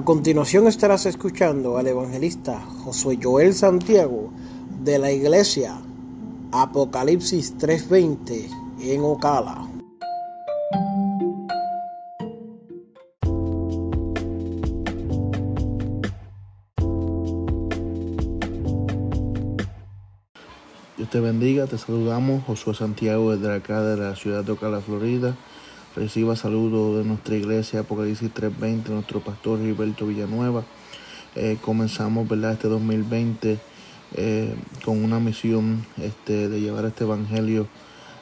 A continuación estarás escuchando al evangelista Josué Joel Santiago de la iglesia Apocalipsis 3:20 en Ocala. Dios te bendiga, te saludamos Josué Santiago desde acá de la ciudad de Ocala, Florida. Reciba saludos de nuestra iglesia Apocalipsis 320, nuestro pastor Gilberto Villanueva. Eh, comenzamos ¿verdad? este 2020 eh, con una misión este, de llevar este evangelio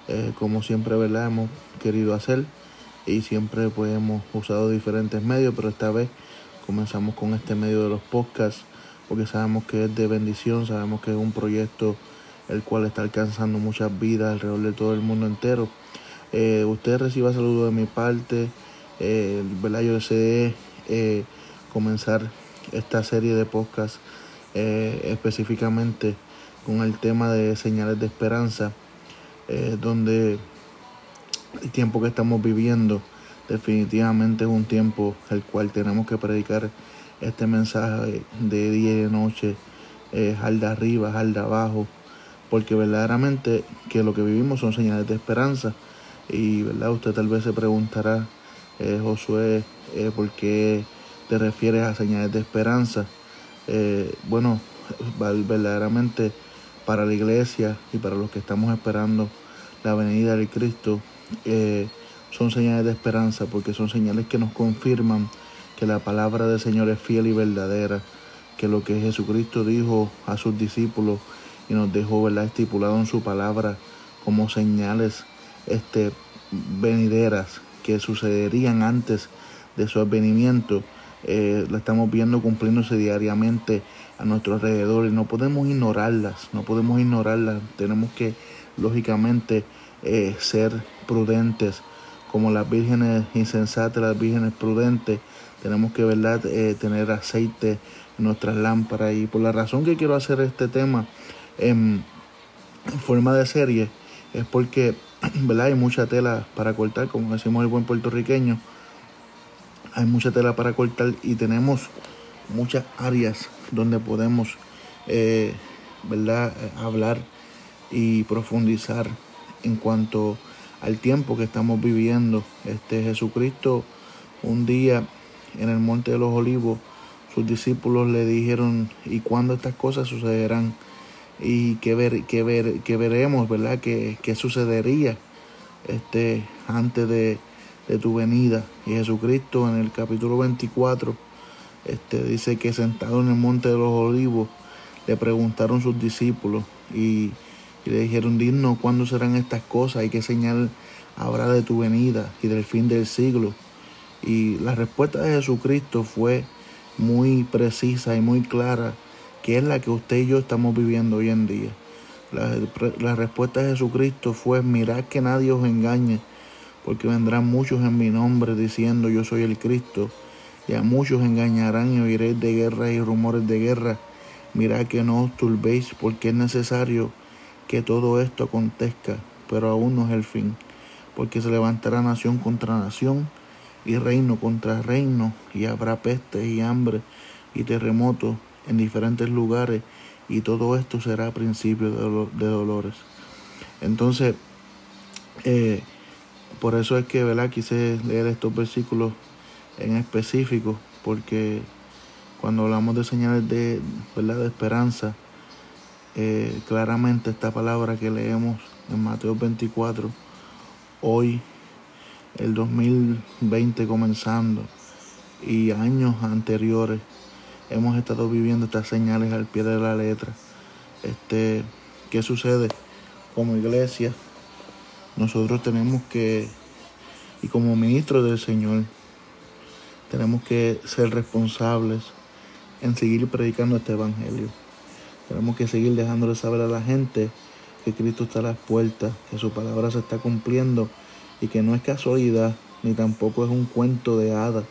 eh, como siempre ¿verdad? hemos querido hacer y siempre pues, hemos usado diferentes medios, pero esta vez comenzamos con este medio de los podcasts porque sabemos que es de bendición, sabemos que es un proyecto el cual está alcanzando muchas vidas alrededor de todo el mundo entero eh, usted reciba saludos de mi parte. Eh, ¿verdad? Yo deseé eh, comenzar esta serie de podcasts eh, específicamente con el tema de señales de esperanza, donde el tiempo que estamos viviendo definitivamente es un tiempo el cual tenemos que predicar este mensaje de día y de noche, al de arriba, al de abajo, porque verdaderamente que lo que vivimos son señales de esperanza y verdad, usted tal vez se preguntará, eh, Josué, eh, ¿por qué te refieres a señales de esperanza? Eh, bueno, verdaderamente para la iglesia y para los que estamos esperando la venida del Cristo, son señales de esperanza porque son señales que nos confirman que la palabra del Señor es fiel y verdadera, que lo que Jesucristo dijo a sus discípulos y nos dejó ¿verdad? estipulado en su palabra como señales este, venideras que sucederían antes de su advenimiento, eh, la estamos viendo cumpliéndose diariamente a nuestro alrededor y no podemos ignorarlas, no podemos ignorarlas, tenemos que lógicamente eh, ser prudentes como las vírgenes insensatas, las vírgenes prudentes, tenemos que verdad eh, tener aceite en nuestras lámparas. Y por la razón que quiero hacer este tema en forma de serie es porque ¿verdad? Hay mucha tela para cortar, como decimos el buen puertorriqueño. Hay mucha tela para cortar y tenemos muchas áreas donde podemos, eh, ¿verdad? Hablar y profundizar en cuanto al tiempo que estamos viviendo. Este Jesucristo un día en el Monte de los Olivos, sus discípulos le dijeron, ¿y cuándo estas cosas sucederán? Y que, ver, que, ver, que veremos, ¿verdad? Que, sucedería este, antes de, tu venida. Y Jesucristo en el capítulo 24 este, dice que sentado en el monte de los olivos le preguntaron sus discípulos y, le dijeron, dinos cuándo serán estas cosas y qué señal habrá de tu venida y del fin del siglo. Y la respuesta de Jesucristo fue muy precisa y muy clara que es la que usted y yo estamos viviendo hoy en día. La, respuesta de Jesucristo fue, mirad que nadie os engañe, porque vendrán muchos en mi nombre diciendo yo soy el Cristo, y a muchos engañarán y oiréis de guerra y rumores de guerra. Mirad que no os turbéis, porque es necesario que todo esto acontezca, pero aún no es el fin, porque se levantará nación contra nación y reino contra reino, y habrá peste y hambre y terremotos en diferentes lugares y todo esto será principio de, dolores. Entonces, eh, por eso es que ¿verdad? quise leer estos versículos en específico, porque cuando hablamos de señales de, ¿verdad? de esperanza, eh, claramente esta palabra que leemos en Mateo 24, hoy, el 2020 comenzando, y años anteriores, hemos estado viviendo estas señales al pie de la letra. Este, ¿Qué sucede? Como iglesia, nosotros tenemos que, y como ministros del Señor, tenemos que ser responsables en seguir predicando este evangelio. Tenemos que seguir dejándole saber a la gente que Cristo está a las puertas, que su palabra se está cumpliendo y que no es casualidad ni tampoco es un cuento de hadas,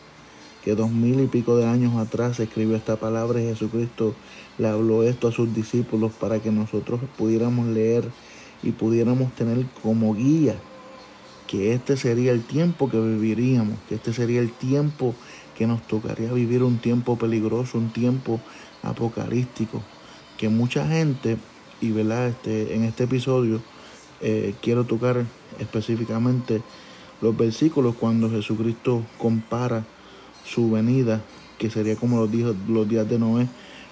que dos mil y pico de años atrás escribió esta palabra y Jesucristo le habló esto a sus discípulos para que nosotros pudiéramos leer y pudiéramos tener como guía que este sería el tiempo que viviríamos, que este sería el tiempo que nos tocaría vivir un tiempo peligroso, un tiempo apocalíptico, que mucha gente, y verdad, este, en este episodio eh, quiero tocar específicamente los versículos cuando Jesucristo compara su venida, que sería como lo dijo los días de Noé.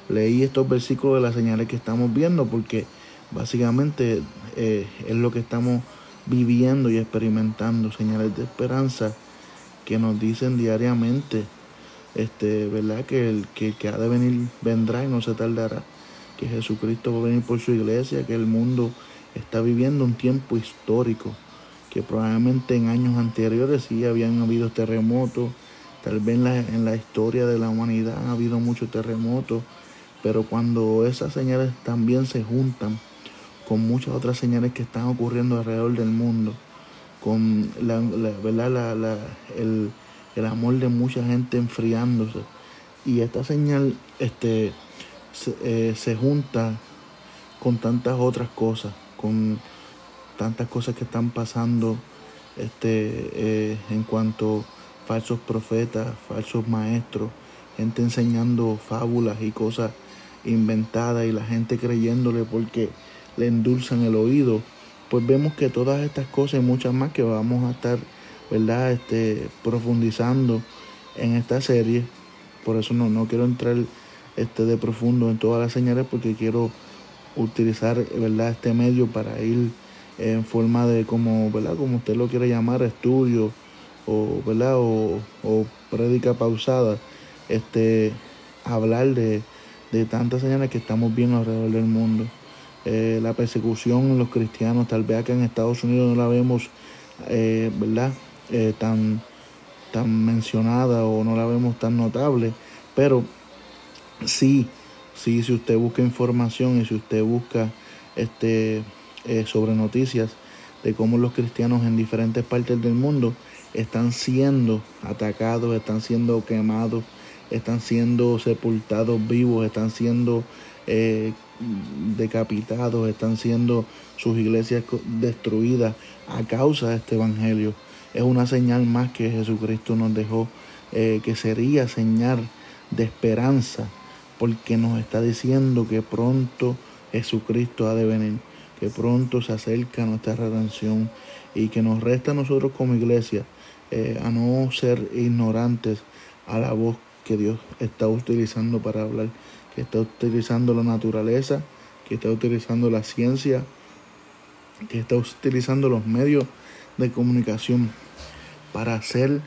Leí estos versículos de las señales que estamos viendo porque básicamente eh, es lo que estamos viviendo y experimentando, señales de esperanza que nos dicen diariamente, este, ¿verdad? Que el, que que ha de venir vendrá y no se tardará, que Jesucristo va a venir por su iglesia, que el mundo está viviendo un tiempo histórico, que probablemente en años anteriores sí habían habido terremotos, tal vez en la, la historia de la humanidad ha habido muchos terremotos, pero cuando esas señales también se juntan, con muchas otras señales que están ocurriendo alrededor del mundo, con la, ¿verdad? el, el, amor de mucha gente enfriándose. Y esta señal este, se, eh, se junta con tantas otras cosas, con tantas cosas que están pasando este, eh, en cuanto falsos profetas, falsos maestros, gente enseñando fábulas y cosas inventadas y la gente creyéndole porque le endulzan el oído, pues vemos que todas estas cosas y muchas más que vamos a estar, ¿verdad? Este, profundizando en esta serie. Por eso no, no quiero entrar este, de profundo en todas las señales porque quiero utilizar, ¿verdad? Este medio para ir en forma de como, ¿verdad? Como usted lo quiere llamar, estudio o, ¿verdad? O, o prédica pausada, este, hablar de, de tantas señales que estamos viendo alrededor del mundo. Eh, la persecución en los cristianos, tal vez acá en Estados Unidos no la vemos, eh, ¿verdad? Eh, tan, tan mencionada o no la vemos tan notable, pero sí, sí, si usted busca información y si usted busca este, sobre noticias de cómo los cristianos en diferentes partes del mundo están siendo atacados, están siendo quemados, están siendo sepultados vivos, están siendo eh, decapitados, están siendo sus iglesias destruidas a causa de este evangelio. Es una señal más que Jesucristo nos dejó, eh, que sería señal de esperanza, porque nos está diciendo que pronto Jesucristo ha de venir, que pronto se acerca nuestra redención y que nos resta a nosotros como iglesia eh, a no ser ignorantes a la voz que Dios está utilizando para hablar que está utilizando la naturaleza, que está utilizando la ciencia, que está utilizando los medios de comunicación para ser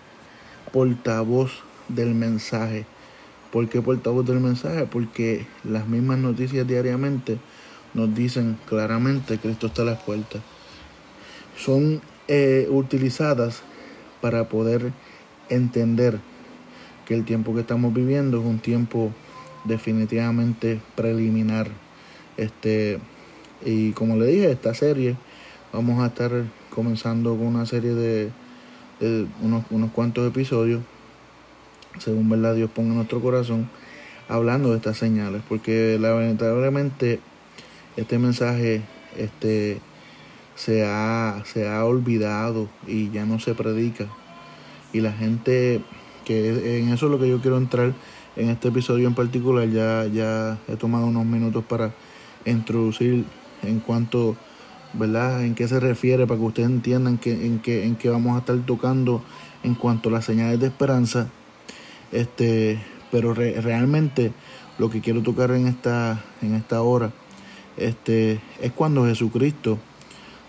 portavoz del mensaje. ¿Por qué portavoz del mensaje? Porque las mismas noticias diariamente nos dicen claramente que Cristo está a las puertas. Son eh, utilizadas para poder entender que el tiempo que estamos viviendo es un tiempo definitivamente preliminar. Este, y como le dije, esta serie vamos a estar comenzando con una serie de, unos, unos, cuantos episodios, según verdad Dios ponga en nuestro corazón, hablando de estas señales, porque lamentablemente este mensaje este, se, ha, se ha olvidado y ya no se predica. Y la gente, que en eso es lo que yo quiero entrar, en este episodio en particular ya, ya he tomado unos minutos para introducir en cuanto, ¿verdad? En qué se refiere para que ustedes entiendan que, en, qué, en qué vamos a estar tocando en cuanto a las señales de esperanza. Este, pero realmente lo que quiero tocar en esta, en esta hora este, es cuando Jesucristo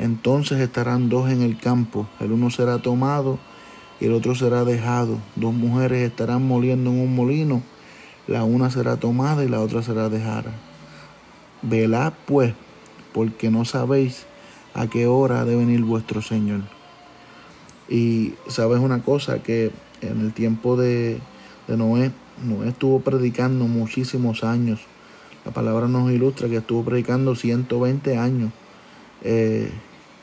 Entonces estarán dos en el campo, el uno será tomado y el otro será dejado. Dos mujeres estarán moliendo en un molino, la una será tomada y la otra será dejada. Velad pues, porque no sabéis a qué hora ha de venir vuestro Señor. Y sabes una cosa, que en el tiempo de, Noé, Noé estuvo predicando muchísimos años. La palabra nos ilustra que estuvo predicando 120 años, eh,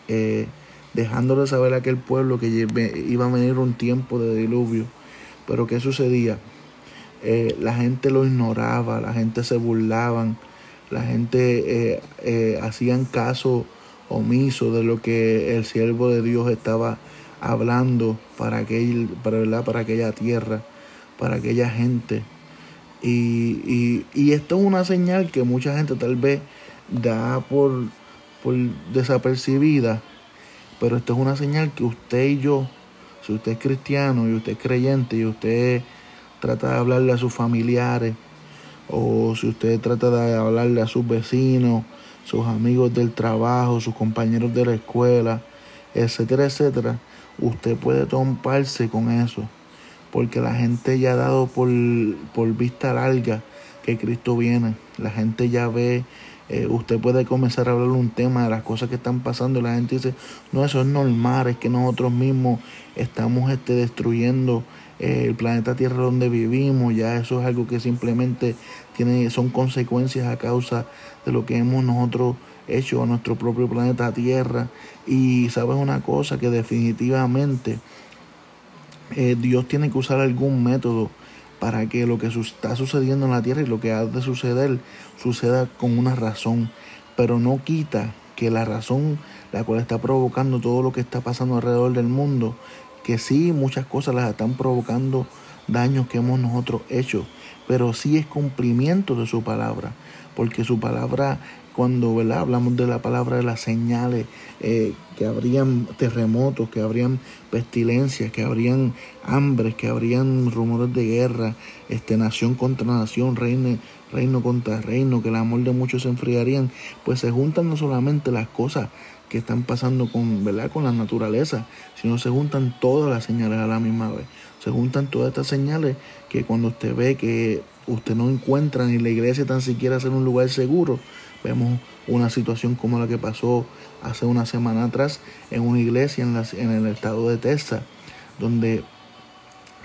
eh, dejándole saber a aquel pueblo que iba a venir un tiempo de diluvio. Pero ¿qué sucedía? Eh, la gente lo ignoraba, la gente se burlaban, la gente hacían caso omiso de lo que el siervo de Dios estaba hablando para, aquel, para, para aquella tierra, para aquella gente. Y, esto es una señal que mucha gente tal vez da por, por desapercibida, pero esto es una señal que usted y yo, si usted es cristiano y usted es creyente y usted trata de hablarle a sus familiares, o si usted trata de hablarle a sus vecinos, sus amigos del trabajo, sus compañeros de la escuela, etcétera, etcétera, usted puede tomarse con eso, porque la gente ya ha dado por, por vista larga que Cristo viene, la gente ya ve, eh, usted puede comenzar a hablar un tema de las cosas que están pasando y la gente dice, no, eso es normal, es que nosotros mismos estamos este, destruyendo eh, el planeta Tierra donde vivimos, ya eso es algo que simplemente tiene, son consecuencias a causa de lo que hemos nosotros hecho a nuestro propio planeta Tierra. Y sabes una cosa, que definitivamente eh, Dios tiene que usar algún método para que lo que está sucediendo en la Tierra y lo que ha de suceder suceda con una razón. Pero no quita que la razón la cual está provocando todo lo que está pasando alrededor del mundo, que sí muchas cosas las están provocando daños que hemos nosotros hecho, pero sí es cumplimiento de su palabra, porque su palabra cuando ¿verdad? hablamos de la palabra de las señales, eh, que habrían terremotos, que habrían pestilencias, que habrían hambres, que habrían rumores de guerra, este, nación contra nación, reino, reino contra reino, que el amor de muchos se enfriarían, pues se juntan no solamente las cosas que están pasando con, ¿verdad? con la naturaleza, sino se juntan todas las señales a la misma vez. Se juntan todas estas señales que cuando usted ve que usted no encuentra ni la iglesia tan siquiera ser un lugar seguro, Vemos una situación como la que pasó hace una semana atrás en una iglesia en, en el estado de Texas, donde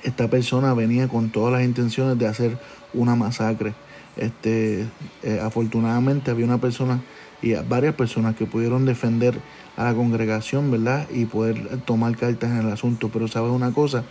esta persona venía con todas las intenciones de hacer una masacre. Este, eh, afortunadamente había una persona y varias personas que pudieron defender a la congregación, ¿verdad? Y poder tomar cartas en el asunto. Pero sabes una cosa,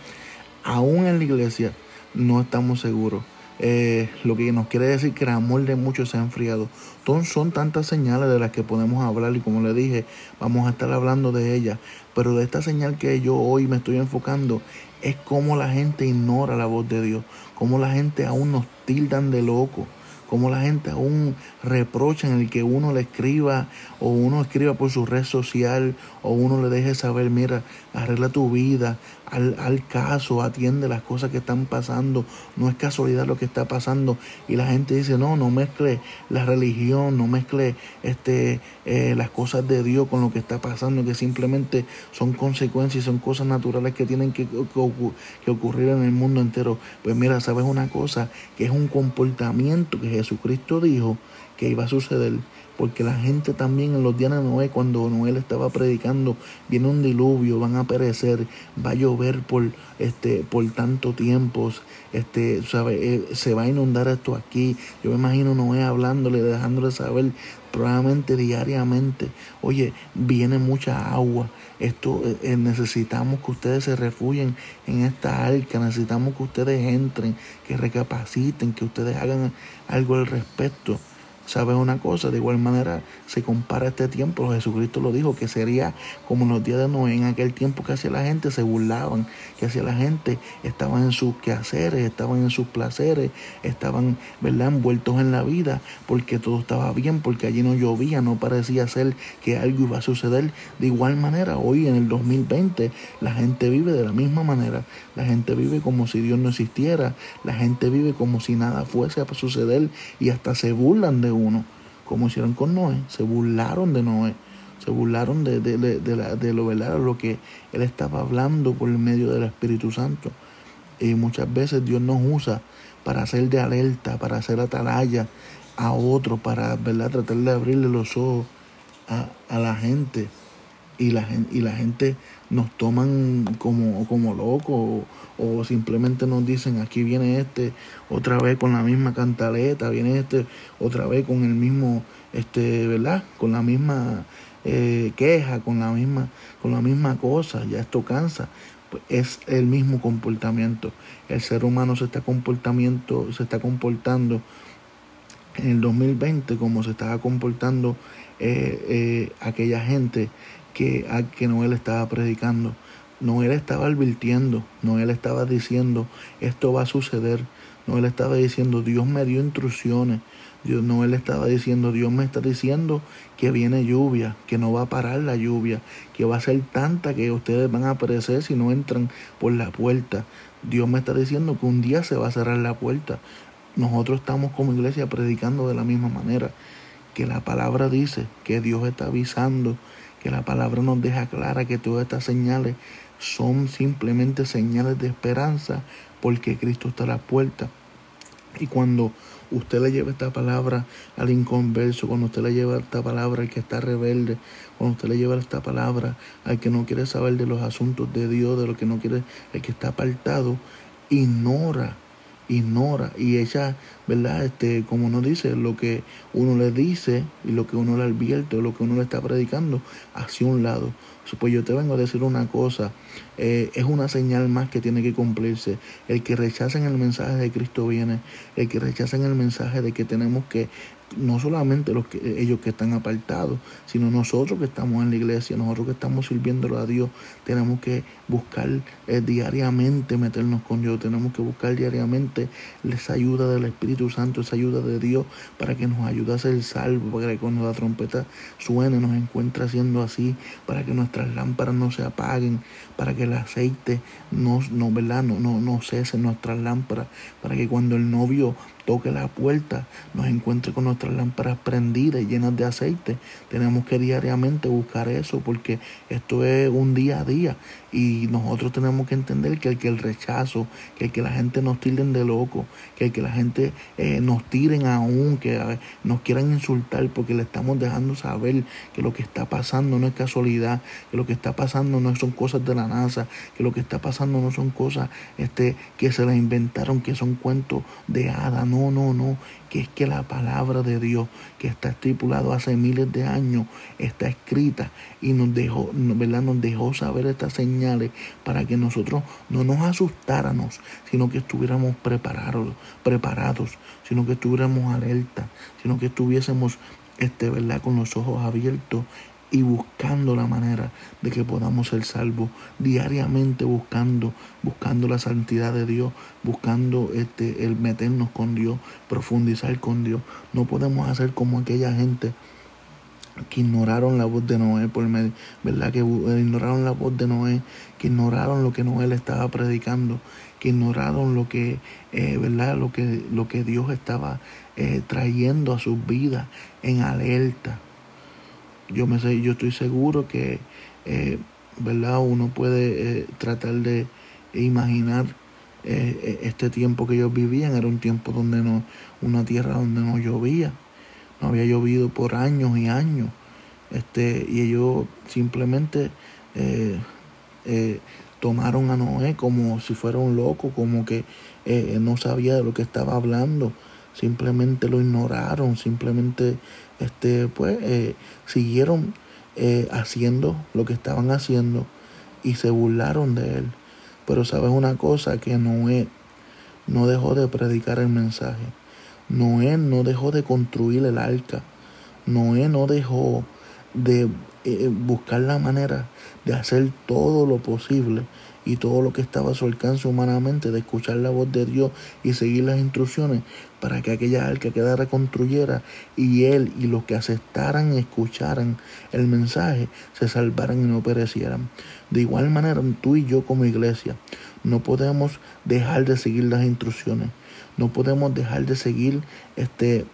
aún en la iglesia no estamos seguros. Eh, lo que nos quiere decir que el amor de muchos se ha enfriado. Son, son tantas señales de las que podemos hablar y como le dije, vamos a estar hablando de ellas. Pero de esta señal que yo hoy me estoy enfocando es cómo la gente ignora la voz de Dios, cómo la gente aún nos tildan de loco como la gente aún reprocha en el que uno le escriba o uno escriba por su red social o uno le deje saber, mira, arregla tu vida, al, al, caso, atiende las cosas que están pasando, no es casualidad lo que está pasando y la gente dice, no, no mezcle la religión, no mezcle este, eh, las cosas de Dios con lo que está pasando, que simplemente son consecuencias, son cosas naturales que tienen que, que ocurrir en el mundo entero. Pues mira, sabes una cosa, que es un comportamiento que Jesucristo dijo que iba a suceder, porque la gente también en los días de Noé, cuando Noé estaba predicando, viene un diluvio, van a perecer, va a llover por este por tanto tiempo, este, sabe, eh, se va a inundar esto aquí. Yo me imagino Noé hablándole, dejándole saber probablemente diariamente, oye, viene mucha agua, esto eh, eh, necesitamos que ustedes se refugien en esta arca, necesitamos que ustedes entren, que recapaciten, que ustedes hagan algo al respecto. ¿Sabes una cosa? De igual manera se compara este tiempo, Jesucristo lo dijo, que sería como en los días de Noé, en aquel tiempo que hacía la gente se burlaban, que hacía la gente estaban en sus quehaceres, estaban en sus placeres, estaban, ¿verdad?, envueltos en la vida, porque todo estaba bien, porque allí no llovía, no parecía ser que algo iba a suceder. De igual manera, hoy en el 2020, la gente vive de la misma manera, la gente vive como si Dios no existiera, la gente vive como si nada fuese a suceder y hasta se burlan de uno, como hicieron con Noé, se burlaron de Noé, se burlaron de, de, de, lo, ¿verdad? lo que él estaba hablando por medio del Espíritu Santo. Y muchas veces Dios nos usa para hacer de alerta, para hacer atalaya a otro, para ¿verdad? tratar de abrirle los ojos a, a la gente. Y la, y la gente nos toman como, como locos o, simplemente nos dicen aquí viene este otra vez con la misma cantaleta, viene este otra vez con el mismo, este, ¿verdad? Con la misma eh, queja, con la misma, con la misma cosa, ya esto cansa. Pues es el mismo comportamiento. El ser humano se está comportamiento, se está comportando en el 2020 como se estaba comportando eh, eh, aquella gente que, a que Noel estaba predicando. Noel estaba advirtiendo, Noel estaba diciendo, esto va a suceder. Noel estaba diciendo, Dios me dio instrucciones. Dios, Noel estaba diciendo, Dios me está diciendo que viene lluvia, que no va a parar la lluvia, que va a ser tanta que ustedes van a perecer si no entran por la puerta. Dios me está diciendo que un día se va a cerrar la puerta. Nosotros estamos como iglesia predicando de la misma manera, que la palabra dice que Dios está avisando que la palabra nos deja clara que todas estas señales son simplemente señales de esperanza porque Cristo está a la puerta. Y cuando usted le lleva esta palabra al inconverso, cuando usted le lleva esta palabra al que está rebelde, cuando usted le lleva esta palabra al que no quiere saber de los asuntos de Dios, de lo que no quiere, el que está apartado, ignora ignora y ella, ¿verdad? Este, como uno dice, lo que uno le dice y lo que uno le advierte, lo que uno le está predicando, hacia un lado. Pues yo te vengo a decir una cosa, eh, es una señal más que tiene que cumplirse. El que rechacen el mensaje de Cristo viene, el que rechacen el mensaje de que tenemos que no solamente los que, ellos que están apartados, sino nosotros que estamos en la iglesia, nosotros que estamos sirviéndolo a Dios, tenemos que buscar eh, diariamente meternos con Dios, tenemos que buscar diariamente esa ayuda del Espíritu Santo, esa ayuda de Dios para que nos ayude a ser salvos, para que cuando la trompeta suene nos encuentre haciendo así, para que nuestras lámparas no se apaguen, para que el aceite no, no, ¿verdad? no, no, no cese nuestras lámparas, para que cuando el novio toque la puerta, nos encuentre con nuestras lámparas prendidas y llenas de aceite. Tenemos que diariamente buscar eso porque esto es un día a día y nosotros tenemos que entender que el que el rechazo, que el que la gente nos tiren de loco, que el que la gente eh, nos tiren aún, que nos quieran insultar porque le estamos dejando saber que lo que está pasando no es casualidad, que lo que está pasando no son cosas de la NASA, que lo que está pasando no son cosas este, que se las inventaron, que son cuentos de hadas no, no, no, que es que la palabra de Dios que está estipulado hace miles de años está escrita y nos dejó, ¿verdad? Nos dejó saber estas señales para que nosotros no nos asustáramos, sino que estuviéramos preparados, preparados, sino que estuviéramos alerta, sino que estuviésemos este, ¿verdad? con los ojos abiertos y buscando la manera de que podamos ser salvos diariamente buscando buscando la santidad de Dios buscando este el meternos con Dios profundizar con Dios. No podemos hacer como aquella gente que ignoraron la voz de Noé por medio, verdad que ignoraron la voz de Noé que ignoraron lo que Noé le estaba predicando que ignoraron lo que eh, verdad lo que lo que Dios estaba eh, trayendo a sus vidas en alerta yo, me yo estoy seguro que, eh, ¿verdad? Uno puede eh, tratar de imaginar eh, este tiempo que ellos vivían. Era un tiempo donde no, una tierra donde no llovía. No había llovido por años y años. Este, y ellos simplemente tomaron a Noé como si fuera un loco, como que no sabía de lo que estaba hablando simplemente lo ignoraron, simplemente este, pues, eh, siguieron eh, haciendo lo que estaban haciendo y se burlaron de él. Pero sabes una cosa, que Noé no dejó de predicar el mensaje. Noé no dejó de construir el arca. Noé no dejó de eh, buscar la manera de hacer todo lo posible y todo lo que estaba a su alcance humanamente, de escuchar la voz de Dios y seguir las instrucciones para que aquella arca quedara construyera y él y los que aceptaran y escucharan el mensaje se salvaran y no perecieran. De igual manera, tú y yo como iglesia no podemos dejar de seguir las instrucciones, no podemos dejar de seguir este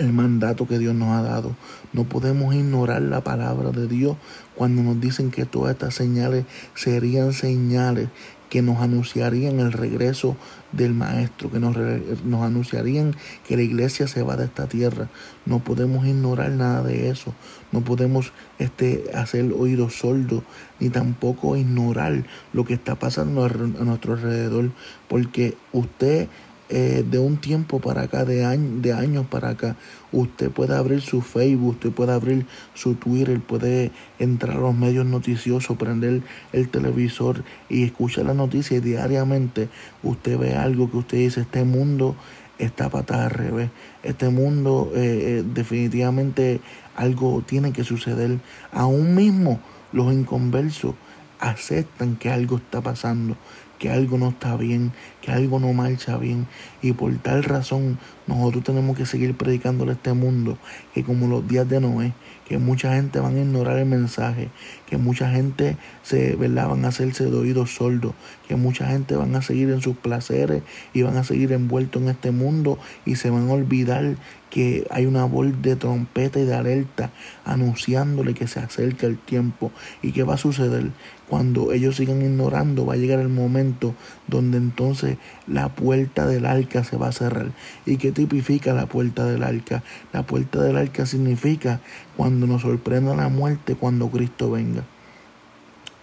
el mandato que Dios nos ha dado. No podemos ignorar la palabra de Dios cuando nos dicen que todas estas señales serían señales que nos anunciarían el regreso del Maestro, que nos, nos, anunciarían que la iglesia se va de esta tierra. No podemos ignorar nada de eso. No podemos este, hacer oídos sordos, ni tampoco ignorar lo que está pasando a nuestro alrededor, porque usted eh, de un tiempo para acá, de, de años para acá, usted puede abrir su Facebook, usted puede abrir su Twitter, puede entrar a los medios noticiosos, prender el televisor y escuchar la noticia y diariamente usted ve algo que usted dice, este mundo está patada al revés, este mundo eh, eh, definitivamente algo tiene que suceder. Aún mismo los inconversos aceptan que algo está pasando, que algo no está bien, que algo no marcha bien. Y por tal razón nosotros tenemos que seguir predicándole a este mundo que como los días de Noé, que mucha gente van a ignorar el mensaje, que mucha gente se, ¿verdad? van a hacerse de oídos sordos, que mucha gente van a seguir en sus placeres y van a seguir envueltos en este mundo y se van a olvidar que hay una voz de trompeta y de alerta anunciándole que se acerca el tiempo. Y que va a suceder cuando ellos sigan ignorando va a llegar el momento donde entonces la puerta del arca se va a cerrar. Y qué tipifica la puerta del arca la puerta del arca significa cuando nos sorprenda la muerte cuando Cristo venga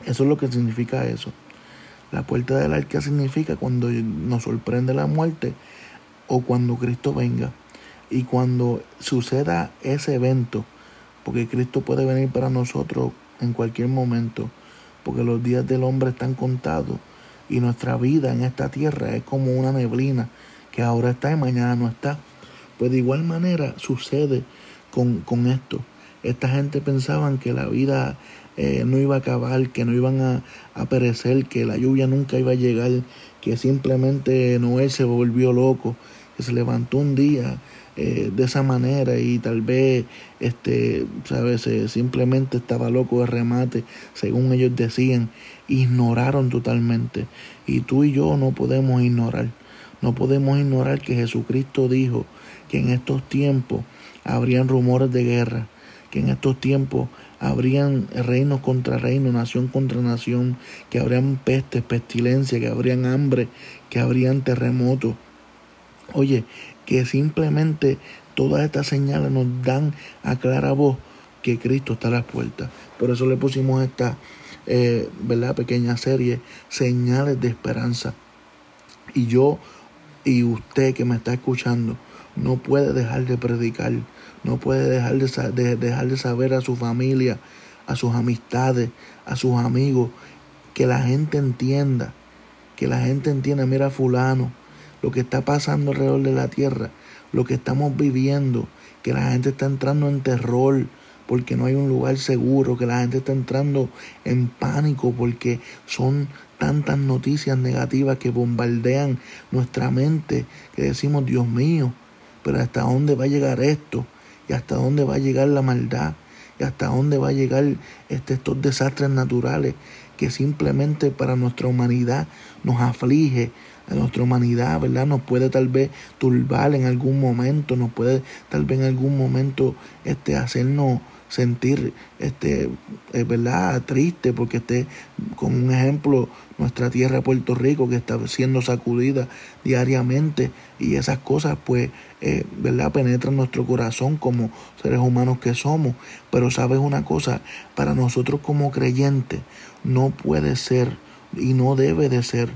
eso es lo que significa eso la puerta del arca significa cuando nos sorprende la muerte o cuando Cristo venga y cuando suceda ese evento, porque Cristo puede venir para nosotros en cualquier momento, porque los días del hombre están contados y nuestra vida en esta tierra es como una neblina que ahora está y mañana no está. Pues de igual manera sucede con, con esto. Esta gente pensaban que la vida eh, no iba a acabar, que no iban a, perecer, que la lluvia nunca iba a llegar, que simplemente Noé se volvió loco, que se levantó un día eh, de esa manera y tal vez este sabes simplemente estaba loco de remate según ellos decían ignoraron totalmente. Y tú y yo no podemos ignorar no podemos ignorar que Jesucristo dijo que en estos tiempos habrían rumores de guerra que en estos tiempos habrían reinos contra reinos, nación contra nación, que habrían pestes, pestilencia, que habrían hambre, que habrían terremotos. Oye, que simplemente todas estas señales nos dan a clara voz que Cristo está a las puertas. Por eso le pusimos esta eh, ¿verdad? pequeña serie, señales de esperanza. Y yo y usted que me está escuchando, no puede dejar de predicar, no puede dejar de, dejar de saber a su familia, a sus amistades, a sus amigos, que la gente entienda, que la gente entienda, mira fulano, lo que está pasando alrededor de la tierra, lo que estamos viviendo, que la gente está entrando en terror porque no hay un lugar seguro, que la gente está entrando en pánico porque son tantas noticias negativas que bombardean nuestra mente, que decimos, Dios mío, pero ¿hasta dónde va a llegar esto? ¿Y hasta dónde va a llegar la maldad? ¿Y hasta dónde va a llegar este, estos desastres naturales que simplemente para nuestra humanidad nos aflige, nuestra humanidad, ¿verdad? Nos puede tal vez turbar en algún momento, nos puede tal vez en algún momento este, hacernos sentir este eh, verdad triste porque esté con un ejemplo nuestra tierra Puerto Rico que está siendo sacudida diariamente y esas cosas pues eh, verdad penetran nuestro corazón como seres humanos que somos. Pero sabes una cosa para nosotros como creyentes no puede ser y no debe de ser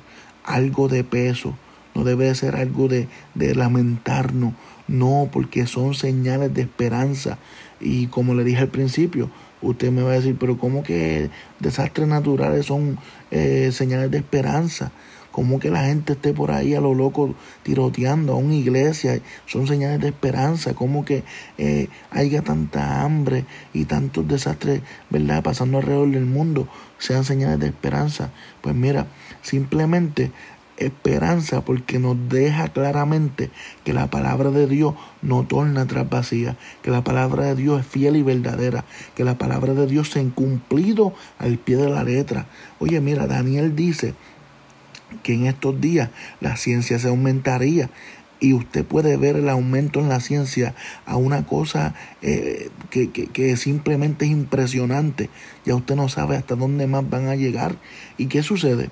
algo de peso, no debe ser algo de, de lamentarnos, no, porque son señales de esperanza. Y como le dije al principio, usted me va a decir, pero ¿cómo que desastres naturales son eh, señales de esperanza? Como que la gente esté por ahí a lo loco tiroteando a una iglesia, son señales de esperanza. Como que eh, haya tanta hambre y tantos desastres, ¿verdad? Pasando alrededor del mundo, sean señales de esperanza. Pues mira, simplemente esperanza porque nos deja claramente que la palabra de Dios no torna atrás vacía, que la palabra de Dios es fiel y verdadera, que la palabra de Dios se ha cumplido al pie de la letra. Oye, mira, Daniel dice que en estos días la ciencia se aumentaría y usted puede ver el aumento en la ciencia a una cosa eh, que, que, que, simplemente es impresionante. Ya usted no sabe hasta dónde más van a llegar. ¿Y qué sucede?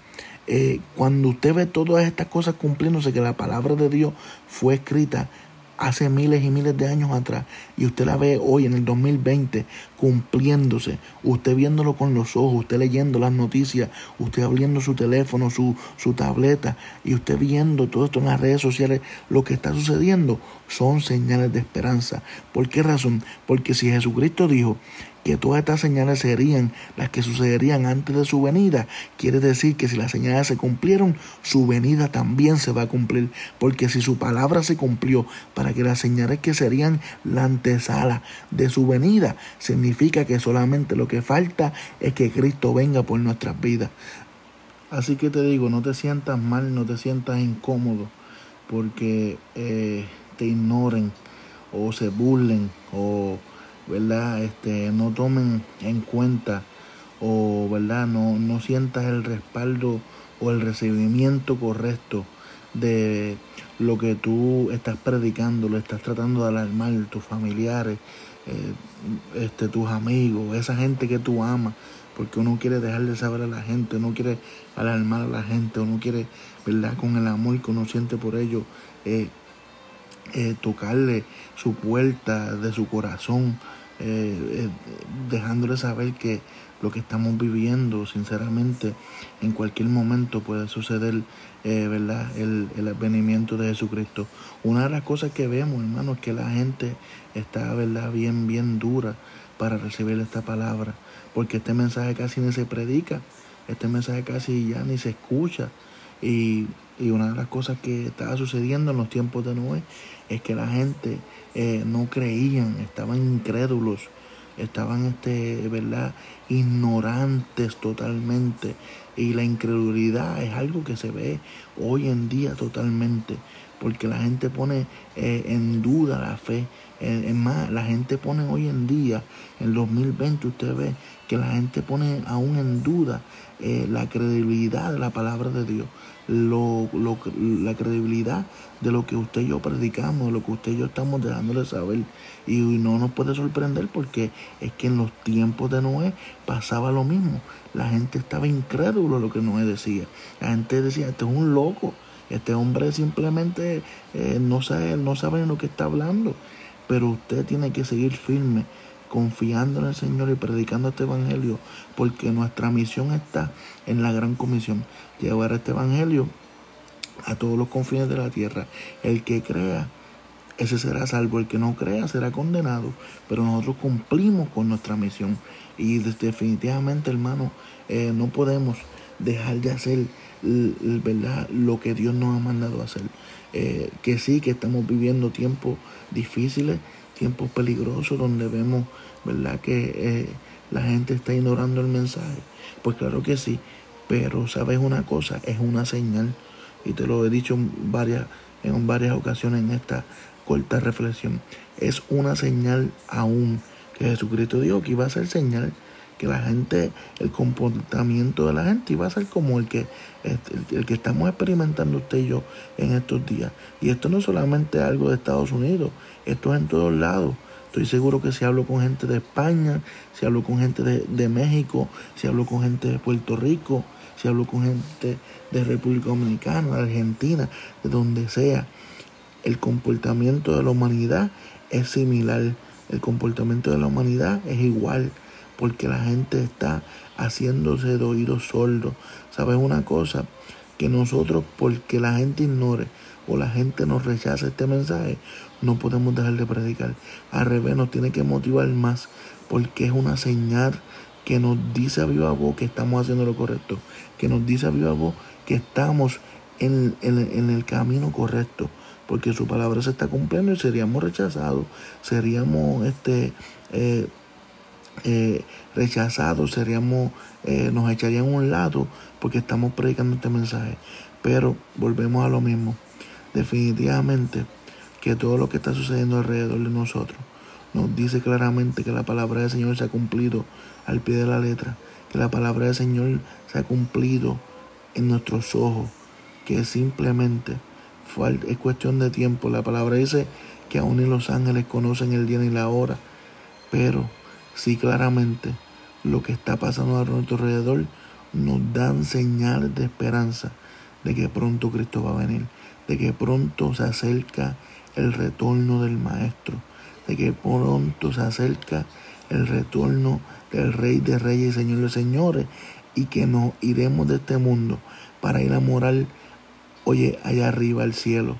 Eh, cuando usted ve todas estas cosas cumpliéndose, que la palabra de Dios fue escrita hace miles y miles de años atrás y usted la ve hoy en el 2020 cumpliéndose, usted viéndolo con los ojos, usted leyendo las noticias, usted abriendo su teléfono, su, su tableta y usted viendo todo esto en las redes sociales, lo que está sucediendo son señales de esperanza. ¿Por qué razón? Porque si Jesucristo dijo que todas estas señales serían las que sucederían antes de su venida, quiere decir que si las señales se cumplieron, su venida también se va a cumplir, porque si su palabra se cumplió para que las señales que serían la antesala de su venida, significa que solamente lo que falta es que Cristo venga por nuestras vidas. Así que te digo, no te sientas mal, no te sientas incómodo, porque eh, te ignoren o se burlen o ¿verdad? Este, no tomen en cuenta o, ¿verdad? No, no sientas el respaldo o el recibimiento correcto de lo que tú estás predicando, lo estás tratando de alarmar, tus familiares, eh, este, tus amigos, esa gente que tú amas, porque uno quiere dejar de saber a la gente, uno quiere alarmar a la gente, uno quiere, ¿verdad? Con el amor que uno siente por ellos, eh, eh, tocarle su puerta de su corazón, eh, eh, dejándole saber que lo que estamos viviendo, sinceramente, en cualquier momento puede suceder, ¿verdad? El, el, advenimiento de Jesucristo. Una de las cosas que vemos, hermano, es que la gente está, ¿verdad? Bien, bien dura para recibir esta palabra, porque este mensaje casi ni se predica, este mensaje casi ya ni se escucha. Y, y una de las cosas que estaba sucediendo en los tiempos de Noé es que la gente eh, no creían, estaban incrédulos, estaban, este, ¿verdad?, ignorantes totalmente. Y la incredulidad es algo que se ve hoy en día totalmente, porque la gente pone eh, en duda la fe. Es más, la gente pone hoy en día, en 2020, usted ve que la gente pone aún en duda eh, la credibilidad de la palabra de Dios lo, lo, la credibilidad de lo que usted y yo predicamos, de lo que usted y yo estamos dejándole saber. Y no nos puede sorprender porque es que en los tiempos de Noé pasaba lo mismo. La gente estaba incrédulo a lo que Noé decía. La gente decía, este es un loco, este hombre simplemente eh, no, sabe, no sabe lo que está hablando. Pero usted tiene que seguir firme confiando en el Señor y predicando este Evangelio, porque nuestra misión está en la gran comisión, llevar este Evangelio a todos los confines de la tierra. El que crea, ese será salvo, el que no crea será condenado, pero nosotros cumplimos con nuestra misión y definitivamente, hermano, eh, no podemos dejar de hacer ¿verdad? lo que Dios nos ha mandado hacer. Eh, que sí, que estamos viviendo tiempos difíciles, tiempos peligrosos donde vemos, ¿verdad?, que eh, la gente está ignorando el mensaje. Pues claro que sí, pero sabes una cosa, es una señal, y te lo he dicho en varias, en varias ocasiones en esta corta reflexión, es una señal aún que Jesucristo dijo que iba a ser señal que la gente, el comportamiento de la gente iba a ser como el que, el, que estamos experimentando usted y yo en estos días. Y esto no es solamente algo de Estados Unidos, esto es en todos lados. Estoy seguro que si hablo con gente de España, si hablo con gente de, de México, si hablo con gente de Puerto Rico, si hablo con gente de República Dominicana, de Argentina, de donde sea, el comportamiento de la humanidad es similar. El comportamiento de la humanidad es igual porque la gente está haciéndose de oídos sordos. ¿Sabes una cosa? Que nosotros, porque la gente ignore o la gente nos rechaza este mensaje, no podemos dejar de predicar. Al revés, nos tiene que motivar más, porque es una señal que nos dice a viva voz que estamos haciendo lo correcto, que nos dice a viva voz que estamos en, el camino correcto, porque su palabra se está cumpliendo y seríamos rechazados, seríamos este, eh, eh, rechazados, seríamos, eh, nos echarían a un lado porque estamos predicando este mensaje. Pero volvemos a lo mismo. Definitivamente que todo lo que está sucediendo alrededor de nosotros nos dice claramente que la palabra del Señor se ha cumplido al pie de la letra, que la palabra del Señor se ha cumplido en nuestros ojos, que simplemente es cuestión de tiempo. La palabra dice que aún ni los ángeles conocen el día ni la hora, pero sí claramente lo que está pasando a nuestro alrededor nos dan señales de esperanza de que pronto Cristo va a venir, de que pronto se acerca el retorno del Maestro, de que pronto se acerca el retorno del Rey de Reyes y Señor de Señores, y que nos iremos de este mundo para ir a morar, oye, allá arriba al cielo,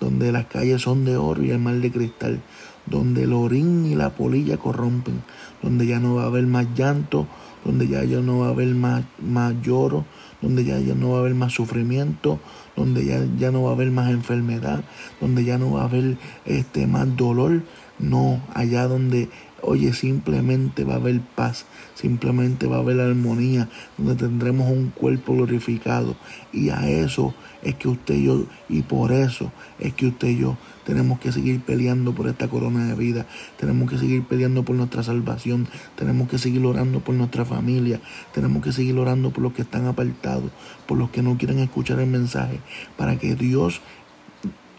donde las calles son de oro y el mar de cristal, donde el orín y la polilla corrompen, donde ya no va a haber más llanto, donde ya, ya no va a haber más, más lloro, donde ya, ya no va a haber más sufrimiento, donde ya, ya no va a haber más enfermedad, donde ya no va a haber este, más dolor. No, allá donde Oye, simplemente va a haber paz, simplemente va a haber armonía, donde tendremos un cuerpo glorificado. Y a eso es que usted y yo, y por eso es que usted y yo tenemos que seguir peleando por esta corona de vida, tenemos que seguir peleando por nuestra salvación, tenemos que seguir orando por nuestra familia, tenemos que seguir orando por los que están apartados, por los que no quieren escuchar el mensaje, para que Dios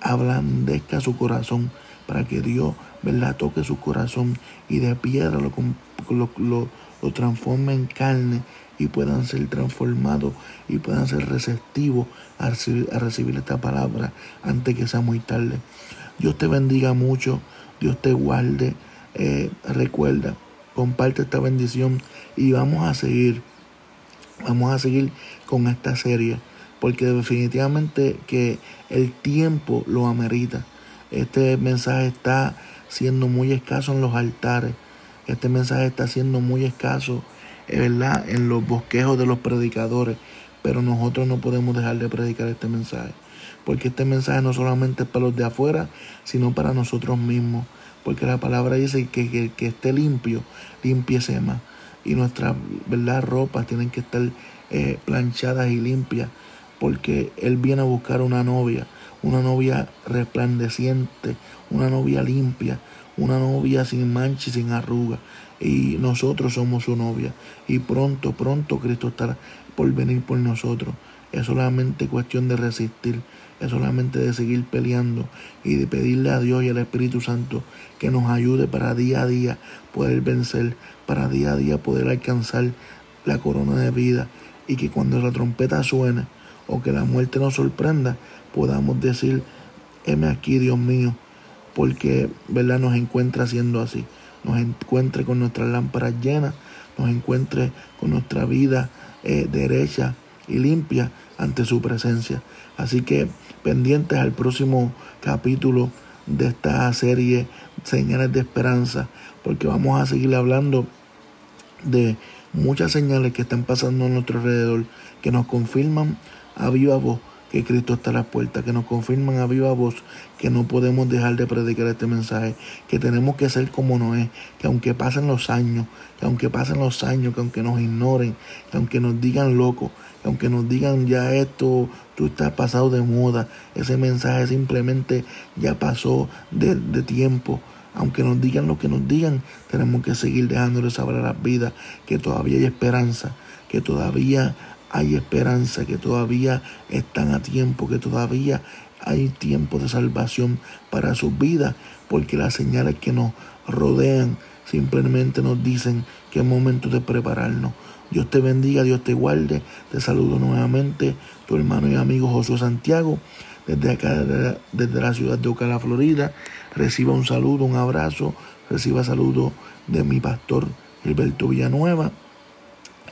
ablandezca su corazón, para que Dios ¿verdad? toque su corazón y de piedra lo, lo, lo, transforme en carne y puedan ser transformados y puedan ser receptivos a recibir, esta palabra antes que sea muy tarde. Dios te bendiga mucho, Dios te guarde. Eh, recuerda, comparte esta bendición y vamos a seguir, vamos a seguir con esta serie, porque definitivamente que el tiempo lo amerita. Este mensaje está siendo muy escaso en los altares. Este mensaje está siendo muy escaso, ¿verdad? En los bosquejos de los predicadores. Pero nosotros no podemos dejar de predicar este mensaje. Porque este mensaje no solamente es para los de afuera, sino para nosotros mismos. Porque la palabra dice que el que, esté limpio, limpiese más. Y nuestras ¿verdad? ropas tienen que estar eh, planchadas y limpias. Porque Él viene a buscar una novia una novia resplandeciente, una novia limpia, una novia sin mancha y sin arruga. Y nosotros somos su novia. Y pronto, pronto Cristo estará por venir por nosotros. Es solamente cuestión de resistir, es solamente de seguir peleando y de pedirle a Dios y al Espíritu Santo que nos ayude para día a día poder vencer, para día a día poder alcanzar la corona de vida y que cuando la trompeta suene o que la muerte nos sorprenda, podamos decir, heme aquí, Dios mío, porque ¿verdad? nos encuentra siendo así, nos encuentre con nuestras lámparas llenas, nos encuentre con nuestra vida eh, derecha y limpia ante su presencia. Así que pendientes al próximo capítulo de esta serie Señales de Esperanza, porque vamos a seguir hablando de muchas señales que están pasando a nuestro alrededor, que nos confirman a viva voz que Cristo está a la puerta, que nos confirman a viva voz que no podemos dejar de predicar este mensaje, que tenemos que ser como Noé, que aunque pasen los años, que aunque pasen los años, que aunque nos ignoren, que aunque nos digan locos, que aunque nos digan ya esto, tú estás pasado de moda, ese mensaje simplemente ya pasó de, tiempo. Aunque nos digan lo que nos digan, tenemos que seguir dejándoles saber las vidas que todavía hay esperanza, que todavía hay esperanza, que todavía están a tiempo, que todavía hay tiempo de salvación para sus vidas, porque las señales que nos rodean simplemente nos dicen que es momento de prepararnos. Dios te bendiga, Dios te guarde. Te saludo nuevamente, tu hermano y amigo Josué Santiago, desde acá, desde la ciudad de Ocala, Florida. Reciba un saludo, un abrazo, reciba saludo de mi pastor Gilberto Villanueva.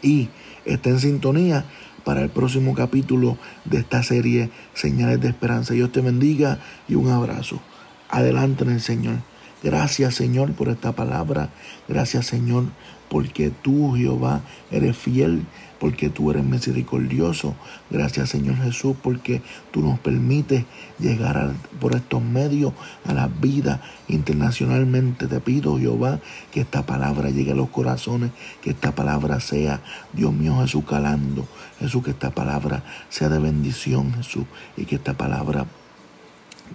Y Está en sintonía para el próximo capítulo de esta serie Señales de Esperanza. Dios te bendiga y un abrazo. Adelante en el Señor. Gracias Señor por esta palabra. Gracias Señor porque tú Jehová eres fiel. Porque tú eres misericordioso. Gracias Señor Jesús porque tú nos permites llegar por estos medios a la vida internacionalmente. Te pido Jehová que esta palabra llegue a los corazones, que esta palabra sea, Dios mío Jesús, calando. Jesús, que esta palabra sea de bendición Jesús y que esta palabra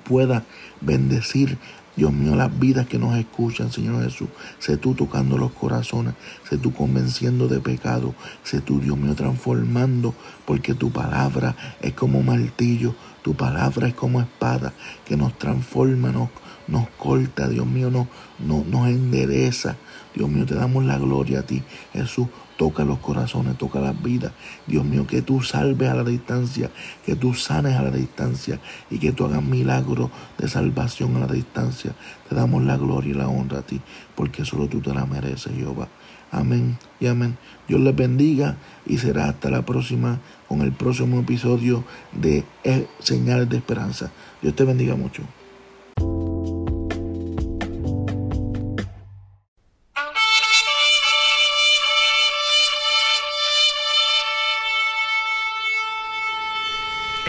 pueda bendecir Dios mío, las vidas que nos escuchan, Señor Jesús, sé tú tocando los corazones, sé tú convenciendo de pecado, sé tú, Dios mío, transformando, porque tu palabra es como martillo, tu palabra es como espada que nos transforma, nos, nos corta, Dios mío, nos, nos endereza. Dios mío, te damos la gloria a ti, Jesús. Toca los corazones, toca las vidas. Dios mío, que tú salves a la distancia, que tú sanes a la distancia y que tú hagas milagros de salvación a la distancia. Te damos la gloria y la honra a ti, porque solo tú te la mereces, Jehová. Amén y amén. Dios les bendiga y será hasta la próxima con el próximo episodio de Señales de Esperanza. Dios te bendiga mucho.